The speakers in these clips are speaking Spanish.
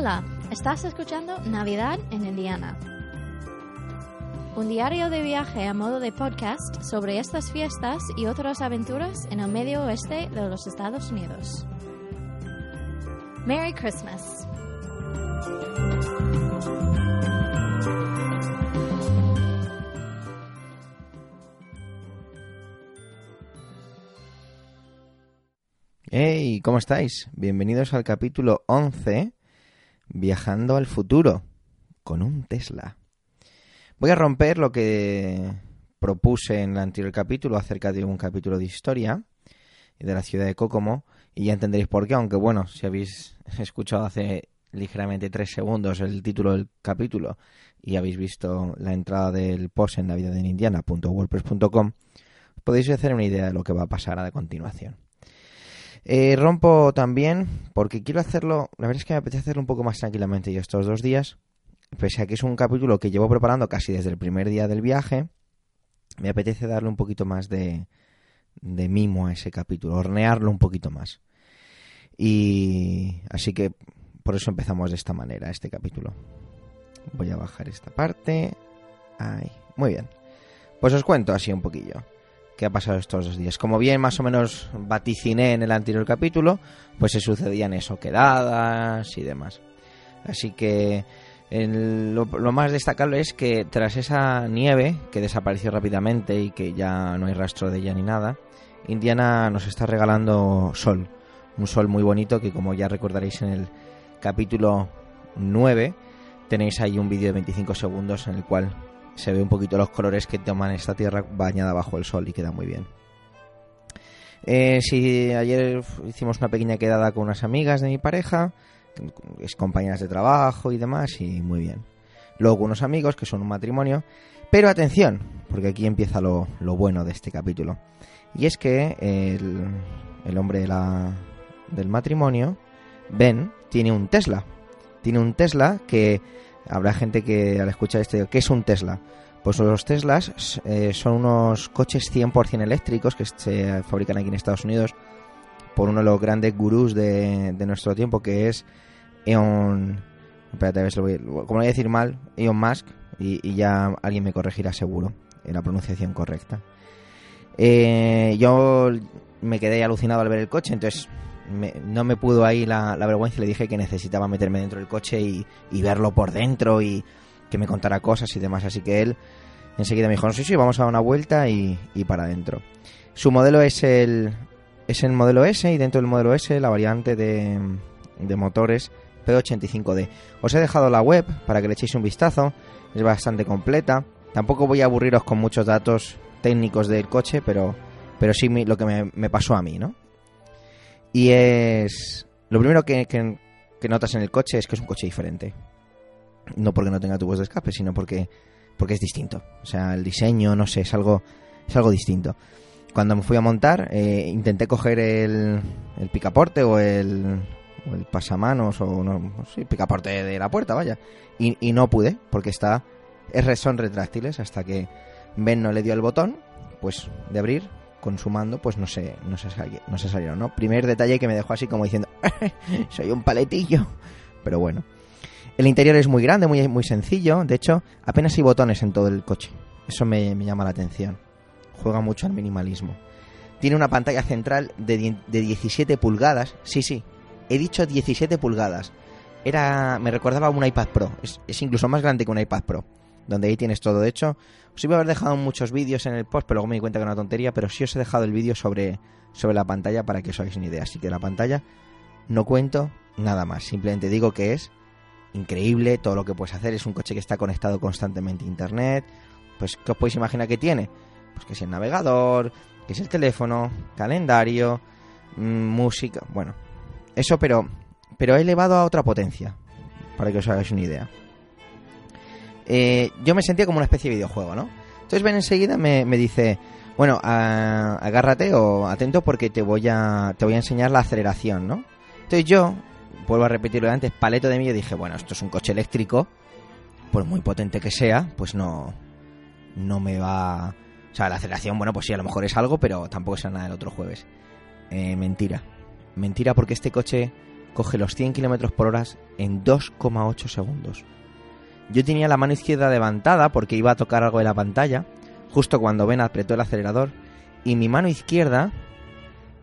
Hola, estás escuchando Navidad en Indiana. Un diario de viaje a modo de podcast sobre estas fiestas y otras aventuras en el medio oeste de los Estados Unidos. Merry Christmas. Hey, ¿cómo estáis? Bienvenidos al capítulo 11, Viajando al futuro, con un Tesla. Voy a romper lo que propuse en el anterior capítulo acerca de un capítulo de historia de la ciudad de Kokomo, y ya entenderéis por qué, aunque bueno, si habéis escuchado hace ligeramente tres segundos el título del capítulo y habéis visto la entrada del post en navidadenindiana.wordpress.com, podéis hacer una idea de lo que va a pasar a continuación. Eh, rompo también porque quiero hacerlo, la verdad es que me apetece hacerlo un poco más tranquilamente yo estos dos días, pese a que es un capítulo que llevo preparando casi desde el primer día del viaje, me apetece darle un poquito más de, de mimo a ese capítulo, hornearlo un poquito más. Y así que por eso empezamos de esta manera este capítulo. Voy a bajar esta parte. Ahí, muy bien. Pues os cuento así un poquillo qué ha pasado estos dos días. Como bien más o menos vaticiné en el anterior capítulo, pues se sucedían eso, quedadas y demás. Así que lo, más destacable es que tras esa nieve que desapareció rápidamente y que ya no hay rastro de ella ni nada, Indiana nos está regalando sol. Un sol muy bonito que como ya recordaréis en el capítulo 9 tenéis ahí un vídeo de 25 segundos en el cual se ve un poquito los colores que toman esta tierra bañada bajo el sol y queda muy bien. Eh, sí, ayer hicimos una pequeña quedada con unas amigas de mi pareja, es compañeras de trabajo y demás, y muy bien. Luego unos amigos que son un matrimonio, pero atención, porque aquí empieza lo, bueno de este capítulo. Y es que el, el hombre de la, del matrimonio, Ben, tiene un Tesla. Tiene un Tesla que Habrá gente que al escuchar esto ¿qué es un Tesla? Pues los Teslas eh, son unos coches 100% eléctricos que se fabrican aquí en Estados Unidos por uno de los grandes gurús de, nuestro tiempo que es Elon... Espérate, a ver si lo voy, como lo voy a decir mal, Elon Musk, y, ya alguien me corregirá seguro en la pronunciación correcta. Eh, yo me quedé alucinado al ver el coche, entonces no me pudo ahí la, vergüenza y le dije que necesitaba meterme dentro del coche y, verlo por dentro y que me contara cosas y demás. Así que él enseguida me dijo, sí, sí, vamos a dar una vuelta y, para adentro. Su modelo es el, es el modelo S y dentro del modelo S la variante de, de motores P85D. Os he dejado la web para que le echéis un vistazo, es bastante completa. Tampoco voy a aburriros con muchos datos técnicos del coche, pero, pero sí lo que me, me pasó a mí, ¿no? Y es... Lo primero que, que, notas en el coche es que es un coche diferente. No porque no tenga tubos de escape, sino porque, porque es distinto. O sea, el diseño, no sé, es algo, es algo distinto. Cuando me fui a montar, eh, intenté coger el, el picaporte o el, o el pasamanos o no, sí, picaporte de la puerta, vaya. Y, y no pude, porque está, es, son retráctiles hasta que Ben no le dio el botón, pues de abrir, consumando, pues no sé, no se, no salieron, ¿no? Primer detalle que me dejó así como diciendo, soy un paletillo. Pero bueno. El interior es muy grande, muy, muy sencillo. De hecho, apenas hay botones en todo el coche. Eso me, llama la atención. Juega mucho al minimalismo. Tiene una pantalla central de, de 17 pulgadas. Sí, sí. He dicho 17 pulgadas. Era, me recordaba un iPad Pro. Es, es incluso más grande que un iPad Pro donde ahí tienes todo hecho. Os iba a haber dejado muchos vídeos en el post, pero luego me di cuenta que era una tontería, pero sí os he dejado el vídeo sobre, sobre la pantalla para que os hagáis una idea. Así que la pantalla no cuento nada más, simplemente digo que es increíble todo lo que puedes hacer. Es un coche que está conectado constantemente a internet. Pues, ¿qué os podéis imaginar que tiene? Pues que es el navegador, que es el teléfono, calendario, mm, música. Bueno, eso, pero, pero elevado a otra potencia, para que os hagáis una idea. Eh, yo me sentía como una especie de videojuego, ¿no? Entonces Ben enseguida me, dice, bueno, agárrate o atento porque te voy a te voy a enseñar la aceleración, ¿no? Entonces yo, vuelvo a repetirlo antes, paleto de mí, dije, bueno, esto es un coche eléctrico, por muy potente que sea, pues no, no me va... O sea, la aceleración, bueno, pues sí, a lo mejor es algo, pero tampoco será nada del otro jueves. Eh, mentira. Mentira porque este coche coge los 100 kilómetros por hora en 2,8 segundos. Yo tenía la mano izquierda levantada porque iba a tocar algo de la pantalla, justo cuando Ben apretó el acelerador, y mi mano izquierda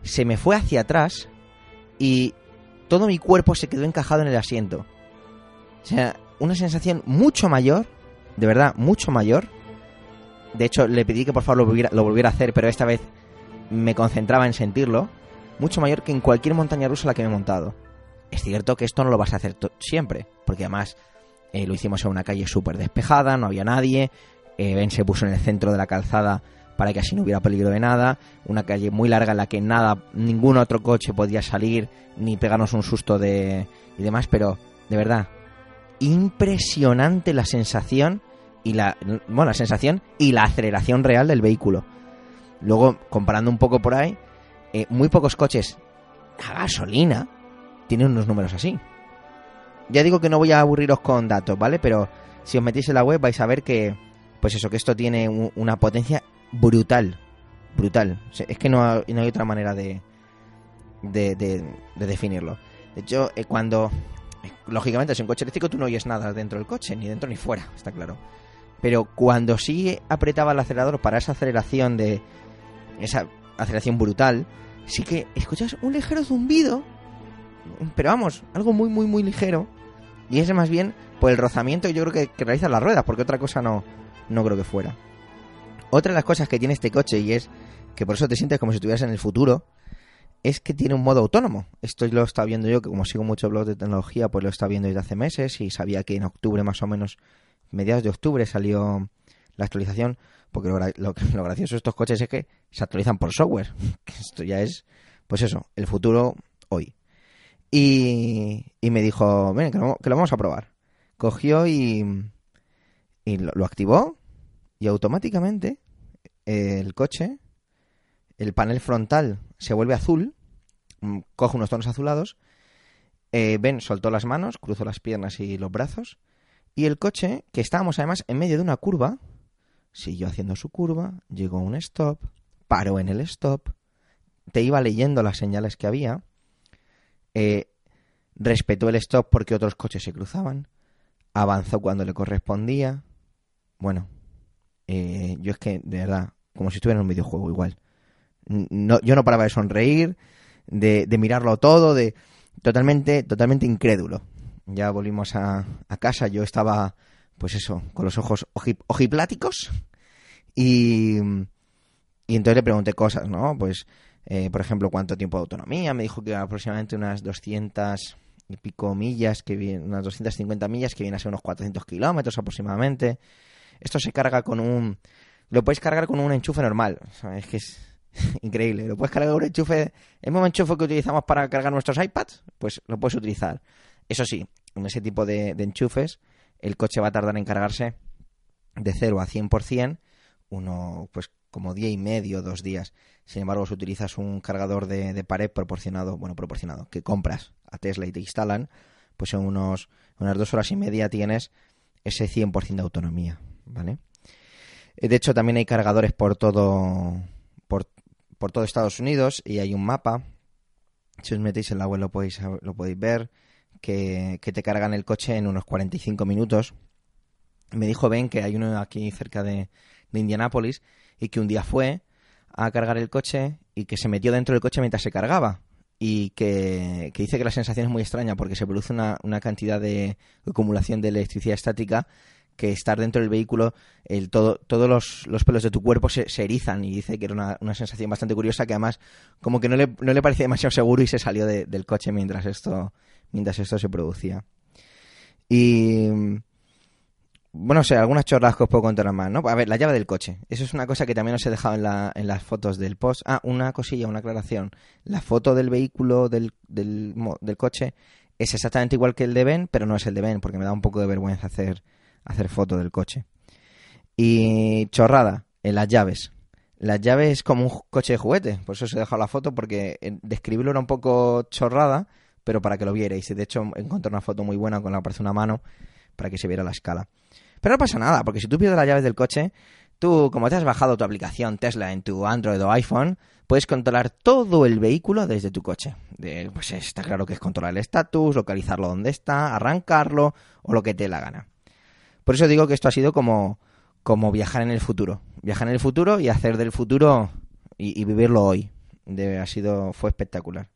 se me fue hacia atrás y todo mi cuerpo se quedó encajado en el asiento. O sea, una sensación mucho mayor, de verdad, mucho mayor. De hecho, le pedí que por favor lo volviera, a hacer, pero esta vez me concentraba en sentirlo. Mucho mayor que en cualquier montaña rusa la que me he montado. Es cierto que esto no lo vas a hacer siempre, porque además eh, lo hicimos en una calle súper despejada, no había nadie. Eh, ben se puso en el centro de la calzada para que así no hubiera peligro de nada. Una calle muy larga en la que nada, ningún otro coche podía salir ni pegarnos un susto de y demás, pero de verdad impresionante la sensación y la bueno la sensación y la aceleración real del vehículo. Luego comparando un poco por ahí, eh, muy pocos coches a gasolina tienen unos números así. Ya digo que no voy a aburriros con datos, ¿vale? Pero si os metéis en la web vais a ver que, pues eso, que esto tiene una potencia brutal. Brutal. es que no, no, hay otra manera de, de, de, definirlo. De hecho, eh, cuando... Eh, lógicamente, si un coche eléctrico tú no oyes nada dentro del coche, ni dentro ni fuera, está claro. Pero cuando sí apretaba el acelerador para esa aceleración de... Esa aceleración brutal, sí que escuchas un ligero zumbido. Pero vamos, algo muy, muy, muy ligero. Y ese más bien por el rozamiento yo creo que, que realizan las ruedas, porque otra cosa no, no creo que fuera. Otra de las cosas que tiene este coche, y es que por eso te sientes como si estuvieras en el futuro, es que tiene un modo autónomo. Esto lo está viendo yo, que como sigo mucho blogs de tecnología, pues lo está viendo desde hace meses y sabía que en octubre más o menos, mediados de octubre salió la actualización, porque lo, lo gracioso de estos coches es que se actualizan por software. Esto ya es, pues eso, el futuro hoy. Y, me dijo, ven, que lo, vamos a probar. Cogió y, y lo, activó y automáticamente el coche, el panel frontal se vuelve azul, mm, coge unos tonos azulados, eh, Ben soltó las manos, cruzó las piernas y los brazos, y el coche, que estábamos además en medio de una curva, siguió haciendo su curva, llegó a un stop, paró en el stop, te iba leyendo las señales que había, eh, respetó el stop porque otros coches se cruzaban, avanzó cuando le correspondía. Bueno, eh, yo es que, de verdad, como si estuviera en un videojuego igual. No, yo no paraba de sonreír, de, mirarlo todo, de totalmente, totalmente incrédulo. Ya volvimos a, casa, yo estaba, pues eso, con los ojos ojipláticos y, y entonces le pregunté cosas, ¿no? Pues eh, por ejemplo, cuánto tiempo de autonomía. Me dijo que aproximadamente unas 200 y pico millas, que viene, unas 250 millas, que viene a ser unos 400 kilómetros aproximadamente. Esto se carga con un... Lo puedes cargar con un enchufe normal. es que es increíble. Lo puedes cargar con un enchufe... El mismo enchufe que utilizamos para cargar nuestros iPads, pues lo puedes utilizar. Eso sí, en ese tipo de, de enchufes, el coche va a tardar en cargarse de 0 a 100%, uno, pues como día y medio, dos días. Sin embargo, si utilizas un cargador de, pared proporcionado, bueno, proporcionado, que compras a Tesla y te instalan, pues en unos, unas dos horas y media tienes ese 100% de autonomía, ¿vale? Eh, de hecho, también hay cargadores por todo, por, por todo Estados Unidos y hay un mapa. Si os metéis en la web lo podéis, lo podéis ver, que, que te cargan el coche en unos 45 minutos. Me dijo Ben que hay uno aquí cerca de, de Indianápolis y que un día fue a cargar el coche y que se metió dentro del coche mientras se cargaba y que, dice que la sensación es muy extraña porque se produce una, una cantidad de acumulación de electricidad estática que estar dentro del vehículo, el, todo, todos los, los, pelos de tu cuerpo se, se, erizan y dice que era una, una, sensación bastante curiosa que además como que no le, no le parecía demasiado seguro y se salió del coche mientras esto, mientras esto se producía. Y bueno, o sea, algunas chorras que os puedo contar más, ¿no? A ver, la llave del coche. Eso es una cosa que también os he dejado en, la, en las fotos del post. Ah, una cosilla, una aclaración. La foto del vehículo del, del, coche es exactamente igual que el de Ben, pero no es el de Ben, porque me da un poco de vergüenza hacer, hacer foto del coche. Y chorrada, en las llaves. Las llaves es como un coche de juguete, por eso os he dejado la foto, porque describirlo era un poco chorrada, pero para que lo vierais. De hecho, encontré una foto muy buena con la que aparece una mano para que se viera la escala. Pero no pasa nada, porque si tú pierdes las llaves del coche, Tú, como te has bajado tu aplicación Tesla en tu Android o iPhone, puedes controlar todo el vehículo desde tu coche. pues está claro que es controlar el estatus, localizarlo donde está, arrancarlo o lo que te dé la gana. Por eso digo que esto ha sido como, como viajar en el futuro. Viajar en el futuro y hacer del futuro y, vivirlo hoy. ha sido, fue espectacular.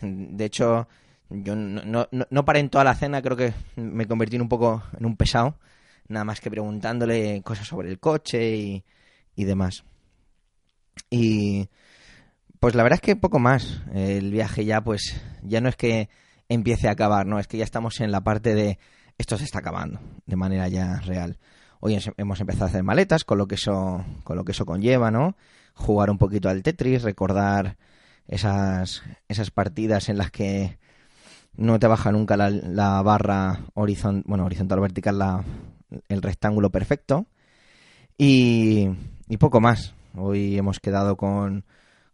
De hecho, yo no, no, no, paré en toda la cena, creo que me convertí en un poco en un pesado, nada más que preguntándole cosas sobre el coche y, y demás. Y pues la verdad es que poco más. El viaje ya, pues, ya no es que empiece a acabar, no, es que ya estamos en la parte de esto se está acabando, de manera ya real. Hoy hemos empezado a hacer maletas, con lo que eso, con lo que eso conlleva, ¿no? Jugar un poquito al Tetris, recordar esas, esas partidas en las que no te baja nunca la, barra horizontal, bueno, horizontal vertical, la, el rectángulo perfecto. Y, y poco más. Hoy hemos quedado con,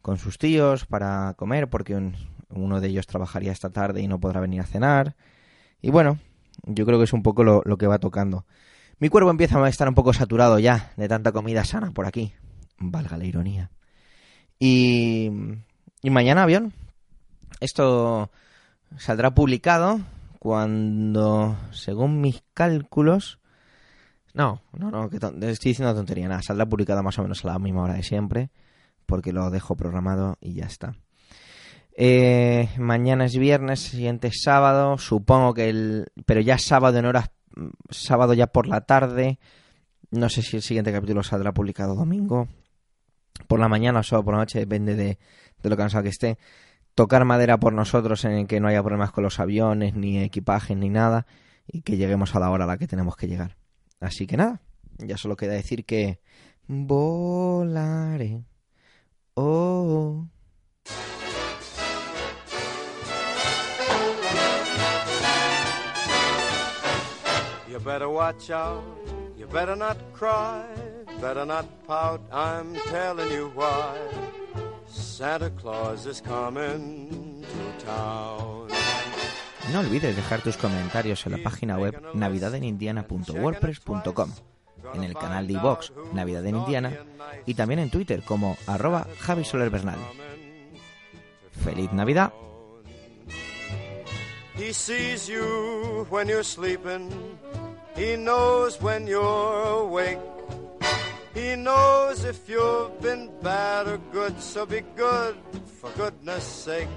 con sus tíos para comer porque uno de ellos trabajaría esta tarde y no podrá venir a cenar. Y bueno, yo creo que es un poco lo, lo que va tocando. Mi cuerpo empieza a estar un poco saturado ya de tanta comida sana por aquí. Valga la ironía. Y mañana avión. Esto saldrá publicado cuando, según mis cálculos, no, no, no, que estoy diciendo tontería, nada, saldrá publicado más o menos a la misma hora de siempre, porque lo dejo programado y ya está. Eh, mañana es viernes, siguiente es sábado, supongo que el... pero ya sábado en horas... sábado ya por la tarde, no sé si el siguiente capítulo saldrá publicado domingo, por la mañana o solo por la noche, depende de, de lo cansado que esté tocar madera por nosotros en que no haya problemas con los aviones, ni equipajes, ni nada, y que lleguemos a la hora a la que tenemos que llegar. Así que nada, ya solo queda decir que volaré. Oh. You better watch out, you better not cry, better not pout, I'm telling you why. Santa Claus is coming to town. No olvides dejar tus comentarios en la página web navidadenindiana.wordpress.com, en el canal de iVox Navidad en Indiana y también en Twitter como arroba Javi Soler Bernal. ¡Feliz Navidad! He sees you when you're sleeping. He knows when you're awake. He knows if you've been bad or good, so be good for goodness sake.